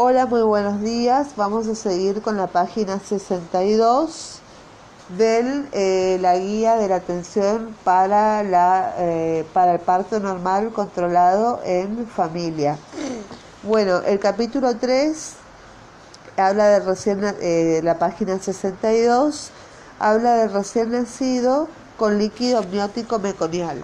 Hola, muy buenos días. Vamos a seguir con la página 62 de eh, la guía de la atención para, la, eh, para el parto normal controlado en familia. Bueno, el capítulo 3 habla de recién, eh, la página 62 habla del recién nacido con líquido amniótico meconial.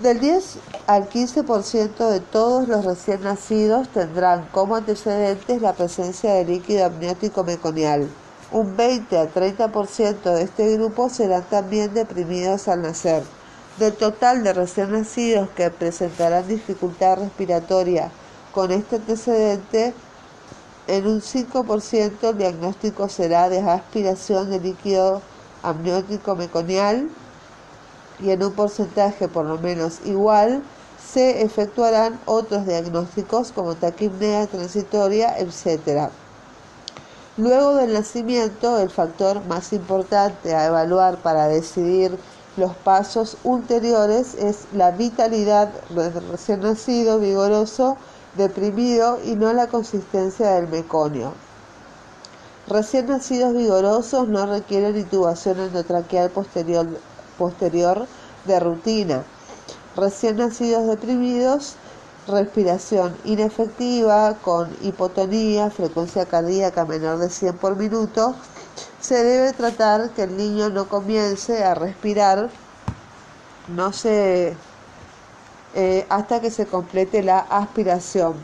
Del 10 al 15% de todos los recién nacidos tendrán como antecedentes la presencia de líquido amniótico meconial. Un 20 a 30% de este grupo serán también deprimidos al nacer. Del total de recién nacidos que presentarán dificultad respiratoria con este antecedente, en un 5% el diagnóstico será de aspiración de líquido amniótico meconial y en un porcentaje por lo menos igual se efectuarán otros diagnósticos como taquipnea transitoria, etc. Luego del nacimiento, el factor más importante a evaluar para decidir los pasos ulteriores es la vitalidad del recién nacido, vigoroso, deprimido y no la consistencia del meconio. Recién nacidos vigorosos no requieren intubación endotraqueal posterior posterior de rutina. Recién nacidos deprimidos, respiración inefectiva con hipotonía, frecuencia cardíaca menor de 100 por minuto, se debe tratar que el niño no comience a respirar no se, eh, hasta que se complete la aspiración.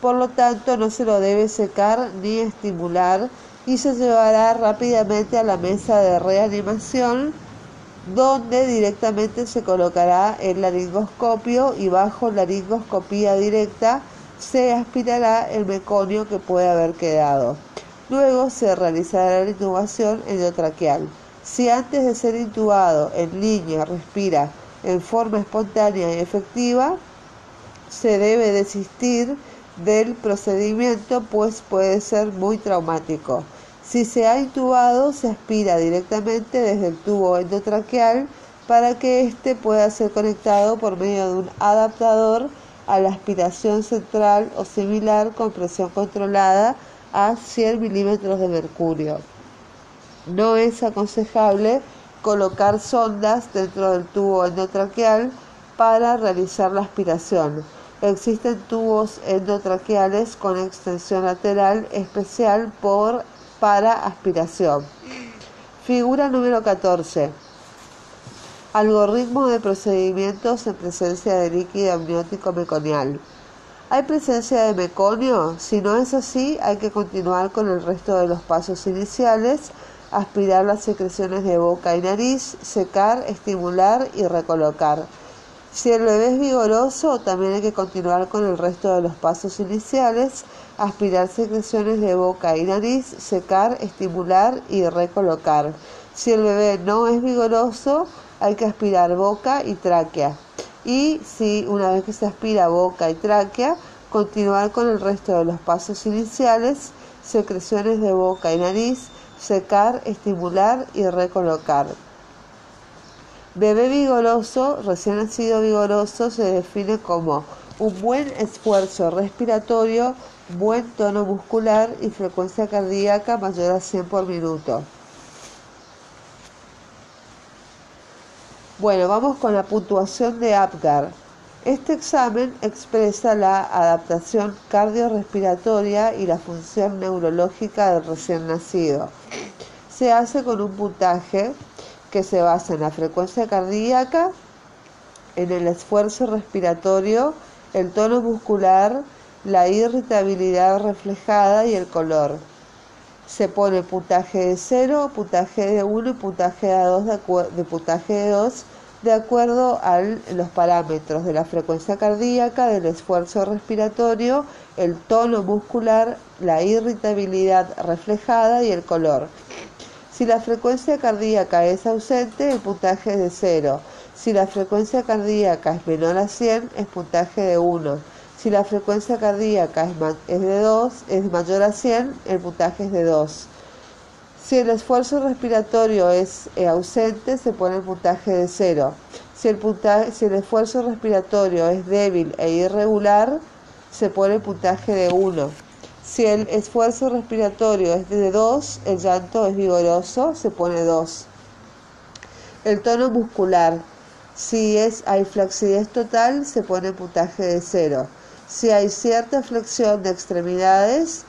Por lo tanto, no se lo debe secar ni estimular y se llevará rápidamente a la mesa de reanimación donde directamente se colocará el laringoscopio y bajo laringoscopía directa se aspirará el meconio que puede haber quedado. Luego se realizará la intubación endotraqueal. Si antes de ser intubado el niño respira en forma espontánea y efectiva, se debe desistir del procedimiento pues puede ser muy traumático. Si se ha intubado, se aspira directamente desde el tubo endotraqueal para que éste pueda ser conectado por medio de un adaptador a la aspiración central o similar con presión controlada a 100 milímetros de mercurio. No es aconsejable colocar sondas dentro del tubo endotraqueal para realizar la aspiración. Existen tubos endotraqueales con extensión lateral especial por para aspiración. Figura número 14. Algoritmo de procedimientos en presencia de líquido amniótico meconial. ¿Hay presencia de meconio? Si no es así, hay que continuar con el resto de los pasos iniciales, aspirar las secreciones de boca y nariz, secar, estimular y recolocar. Si el bebé es vigoroso, también hay que continuar con el resto de los pasos iniciales, aspirar secreciones de boca y nariz, secar, estimular y recolocar. Si el bebé no es vigoroso, hay que aspirar boca y tráquea. Y si una vez que se aspira boca y tráquea, continuar con el resto de los pasos iniciales, secreciones de boca y nariz, secar, estimular y recolocar. Bebé vigoroso, recién nacido vigoroso, se define como un buen esfuerzo respiratorio, buen tono muscular y frecuencia cardíaca mayor a 100 por minuto. Bueno, vamos con la puntuación de APGAR. Este examen expresa la adaptación cardiorrespiratoria y la función neurológica del recién nacido. Se hace con un puntaje que se basa en la frecuencia cardíaca, en el esfuerzo respiratorio, el tono muscular, la irritabilidad reflejada y el color. Se pone puntaje de 0, puntaje de 1 y puntaje de 2 de, de 2 de acuerdo a los parámetros de la frecuencia cardíaca, del esfuerzo respiratorio, el tono muscular, la irritabilidad reflejada y el color. Si la frecuencia cardíaca es ausente, el puntaje es de 0. Si la frecuencia cardíaca es menor a 100, es puntaje de 1. Si la frecuencia cardíaca es, de 2, es mayor a 100, el puntaje es de 2. Si el esfuerzo respiratorio es eh, ausente, se pone el puntaje de 0. Si el, si el esfuerzo respiratorio es débil e irregular, se pone puntaje de 1. Si el esfuerzo respiratorio es de 2, el llanto es vigoroso, se pone 2. El tono muscular. Si es, hay flacidez total, se pone puntaje de 0. Si hay cierta flexión de extremidades,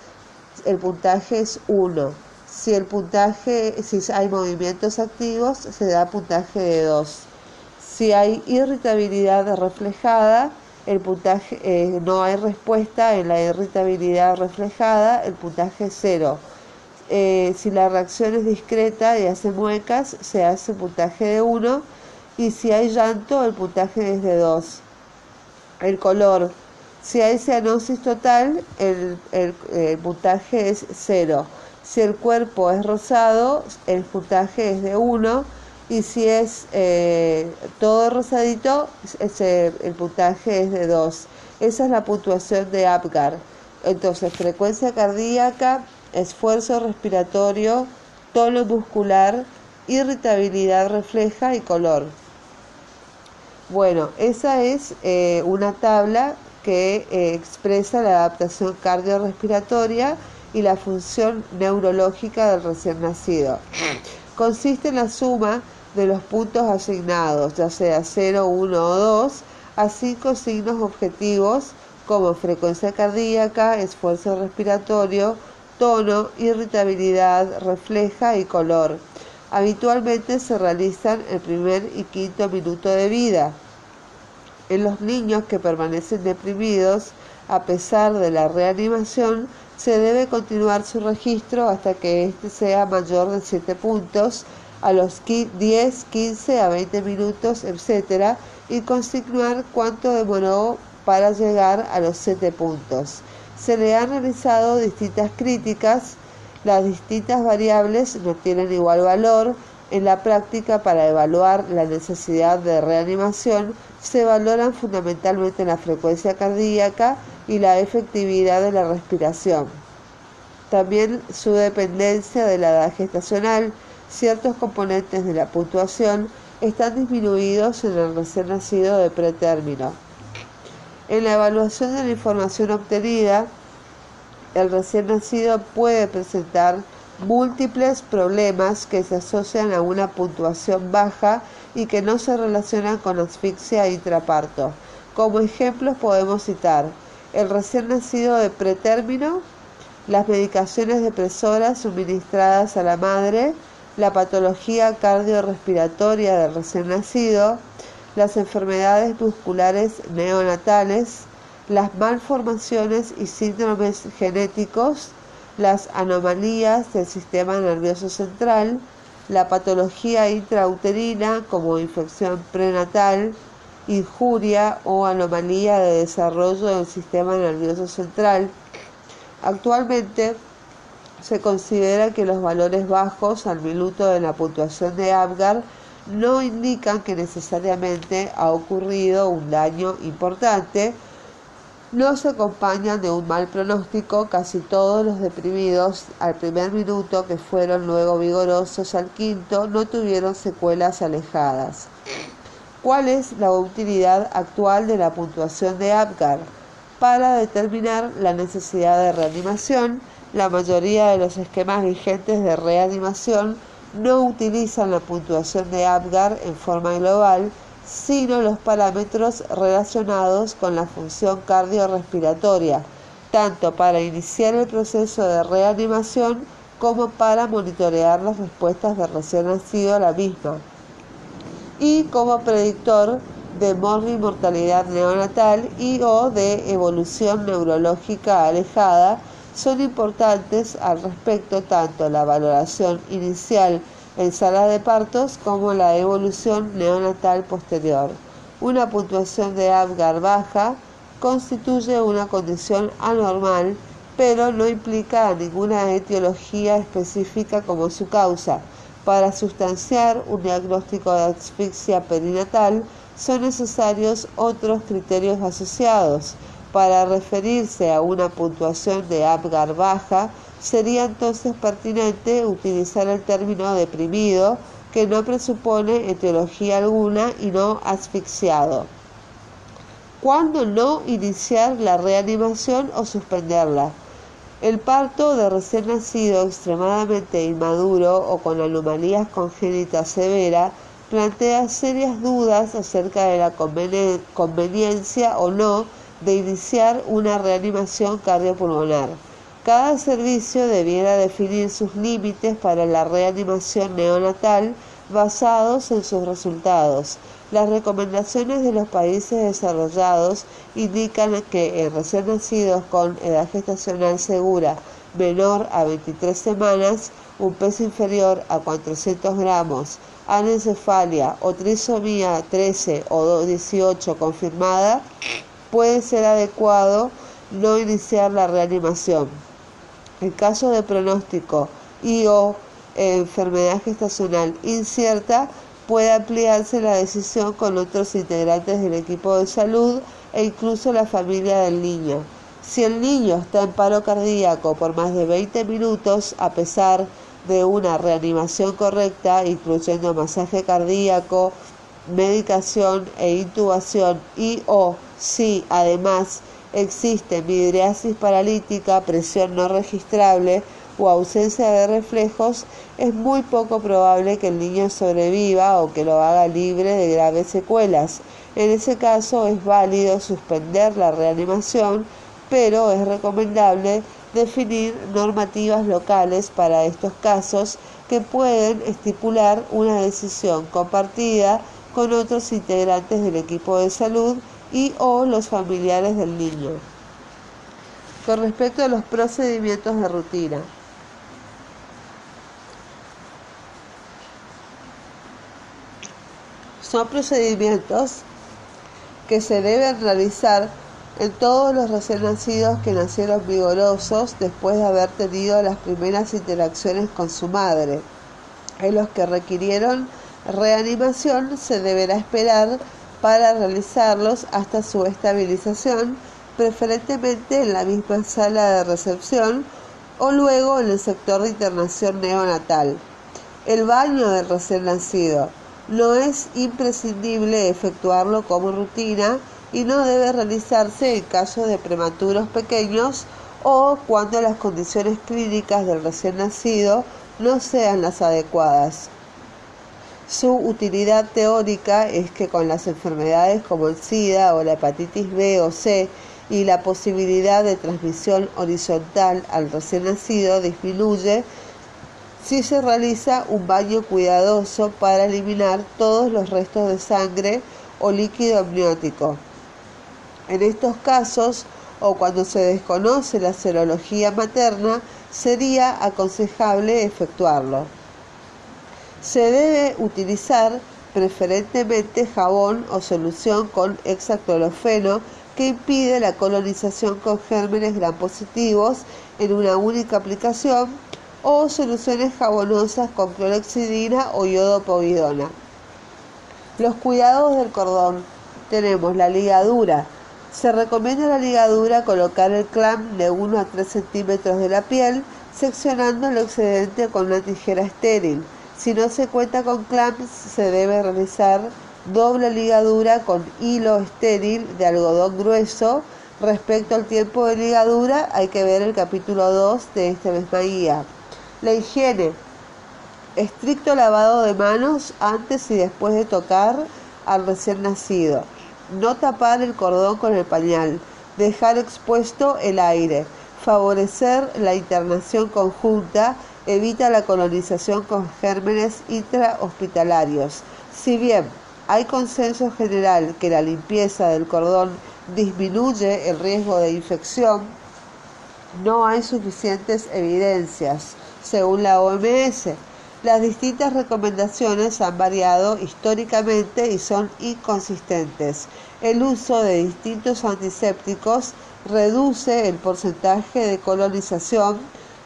el puntaje es 1. Si el puntaje, si hay movimientos activos, se da puntaje de 2. Si hay irritabilidad reflejada, el puntaje eh, no hay respuesta en la irritabilidad reflejada, el puntaje es 0. Eh, si la reacción es discreta y hace muecas, se hace puntaje de 1. Y si hay llanto, el puntaje es de 2. El color. Si hay cianosis total, el, el puntaje es 0. Si el cuerpo es rosado, el puntaje es de 1 y si es eh, todo rosadito, el puntaje es de 2. Esa es la puntuación de APGAR. Entonces, frecuencia cardíaca, esfuerzo respiratorio, tono muscular, irritabilidad refleja y color. Bueno, esa es eh, una tabla que eh, expresa la adaptación cardiorrespiratoria y la función neurológica del recién nacido. Consiste en la suma de los puntos asignados, ya sea 0, 1 o 2, a cinco signos objetivos como frecuencia cardíaca, esfuerzo respiratorio, tono, irritabilidad, refleja y color. Habitualmente se realizan el primer y quinto minuto de vida. En los niños que permanecen deprimidos, a pesar de la reanimación, se debe continuar su registro hasta que éste sea mayor de 7 puntos, a los 10, 15 a 20 minutos, etc., y consignar cuánto demoró para llegar a los 7 puntos. Se le han realizado distintas críticas, las distintas variables no tienen igual valor, en la práctica, para evaluar la necesidad de reanimación, se valoran fundamentalmente la frecuencia cardíaca y la efectividad de la respiración. También su dependencia de la edad gestacional, ciertos componentes de la puntuación están disminuidos en el recién nacido de pretérmino. En la evaluación de la información obtenida, el recién nacido puede presentar múltiples problemas que se asocian a una puntuación baja y que no se relacionan con asfixia intraparto. Como ejemplos podemos citar el recién nacido de pretérmino, las medicaciones depresoras suministradas a la madre, la patología cardiorrespiratoria del recién nacido, las enfermedades musculares neonatales, las malformaciones y síndromes genéticos, las anomalías del sistema nervioso central, la patología intrauterina como infección prenatal, injuria o anomalía de desarrollo del sistema nervioso central. Actualmente se considera que los valores bajos al minuto de la puntuación de Apgar no indican que necesariamente ha ocurrido un daño importante, no se acompañan de un mal pronóstico, casi todos los deprimidos al primer minuto que fueron luego vigorosos al quinto no tuvieron secuelas alejadas. ¿Cuál es la utilidad actual de la puntuación de Apgar? Para determinar la necesidad de reanimación, la mayoría de los esquemas vigentes de reanimación no utilizan la puntuación de Apgar en forma global, sino los parámetros relacionados con la función cardiorrespiratoria, tanto para iniciar el proceso de reanimación como para monitorear las respuestas de recién nacido a la misma, y como predictor de mortalidad neonatal y o de evolución neurológica alejada, son importantes al respecto tanto la valoración inicial en sala de partos como la evolución neonatal posterior. Una puntuación de Apgar baja constituye una condición anormal, pero no implica ninguna etiología específica como su causa. Para sustanciar un diagnóstico de asfixia perinatal son necesarios otros criterios asociados. Para referirse a una puntuación de Apgar baja, sería entonces pertinente utilizar el término deprimido, que no presupone etiología alguna y no asfixiado. cuándo no iniciar la reanimación o suspenderla. El parto de recién nacido extremadamente inmaduro o con anomalías congénitas severas plantea serias dudas acerca de la conveniencia o no de iniciar una reanimación cardiopulmonar. Cada servicio debiera definir sus límites para la reanimación neonatal basados en sus resultados. Las recomendaciones de los países desarrollados indican que en recién nacidos con edad gestacional segura menor a 23 semanas, un peso inferior a 400 gramos, anencefalia o trisomía 13 o 18 confirmada, puede ser adecuado no iniciar la reanimación. En caso de pronóstico y o enfermedad gestacional incierta, puede ampliarse la decisión con otros integrantes del equipo de salud e incluso la familia del niño. Si el niño está en paro cardíaco por más de 20 minutos, a pesar de una reanimación correcta, incluyendo masaje cardíaco, medicación e intubación, y o si además existe midriasis paralítica, presión no registrable, o ausencia de reflejos, es muy poco probable que el niño sobreviva o que lo haga libre de graves secuelas. En ese caso es válido suspender la reanimación, pero es recomendable definir normativas locales para estos casos que pueden estipular una decisión compartida con otros integrantes del equipo de salud y o los familiares del niño. Con respecto a los procedimientos de rutina, son procedimientos que se deben realizar en todos los recién nacidos que nacieron vigorosos después de haber tenido las primeras interacciones con su madre. En los que requirieron reanimación se deberá esperar para realizarlos hasta su estabilización, preferentemente en la misma sala de recepción o luego en el sector de internación neonatal. El baño del recién nacido no es imprescindible efectuarlo como rutina y no debe realizarse en caso de prematuros pequeños o cuando las condiciones clínicas del recién nacido no sean las adecuadas. Su utilidad teórica es que con las enfermedades como el SIDA o la hepatitis B o C y la posibilidad de transmisión horizontal al recién nacido disminuye si se realiza un baño cuidadoso para eliminar todos los restos de sangre o líquido amniótico. En estos casos, o cuando se desconoce la serología materna, sería aconsejable efectuarlo. Se debe utilizar preferentemente jabón o solución con hexaclorofeno que impide la colonización con gérmenes gram positivos en una única aplicación o soluciones jabonosas con clorexidina o yodo povidona. Los cuidados del cordón. Tenemos la ligadura. Se recomienda la ligadura colocar el clamp de 1 a 3 centímetros de la piel, seccionando el excedente con una tijera estéril. Si no se cuenta con clamps, se debe realizar doble ligadura con hilo estéril de algodón grueso. Respecto al tiempo de ligadura, hay que ver el capítulo 2 de esta misma guía. La higiene. Estricto lavado de manos antes y después de tocar al recién nacido. No tapar el cordón con el pañal. Dejar expuesto el aire. Favorecer la internación conjunta. Evita la colonización con gérmenes intrahospitalarios. Si bien hay consenso general que la limpieza del cordón disminuye el riesgo de infección, no hay suficientes evidencias según la OMS. Las distintas recomendaciones han variado históricamente y son inconsistentes. El uso de distintos antisépticos reduce el porcentaje de colonización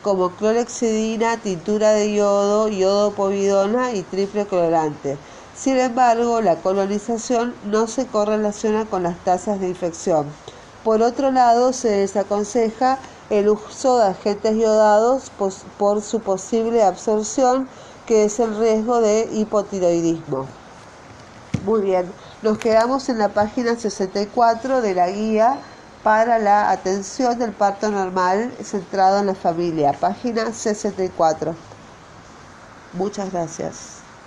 como clorexidina, tintura de yodo, yodo povidona y triple colorante. Sin embargo, la colonización no se correlaciona con las tasas de infección. Por otro lado, se desaconseja el uso de agentes yodados por su posible absorción, que es el riesgo de hipotiroidismo. Muy bien, Nos quedamos en la página 64 de la guía para la atención del parto normal centrado en la familia, página 64. Muchas gracias.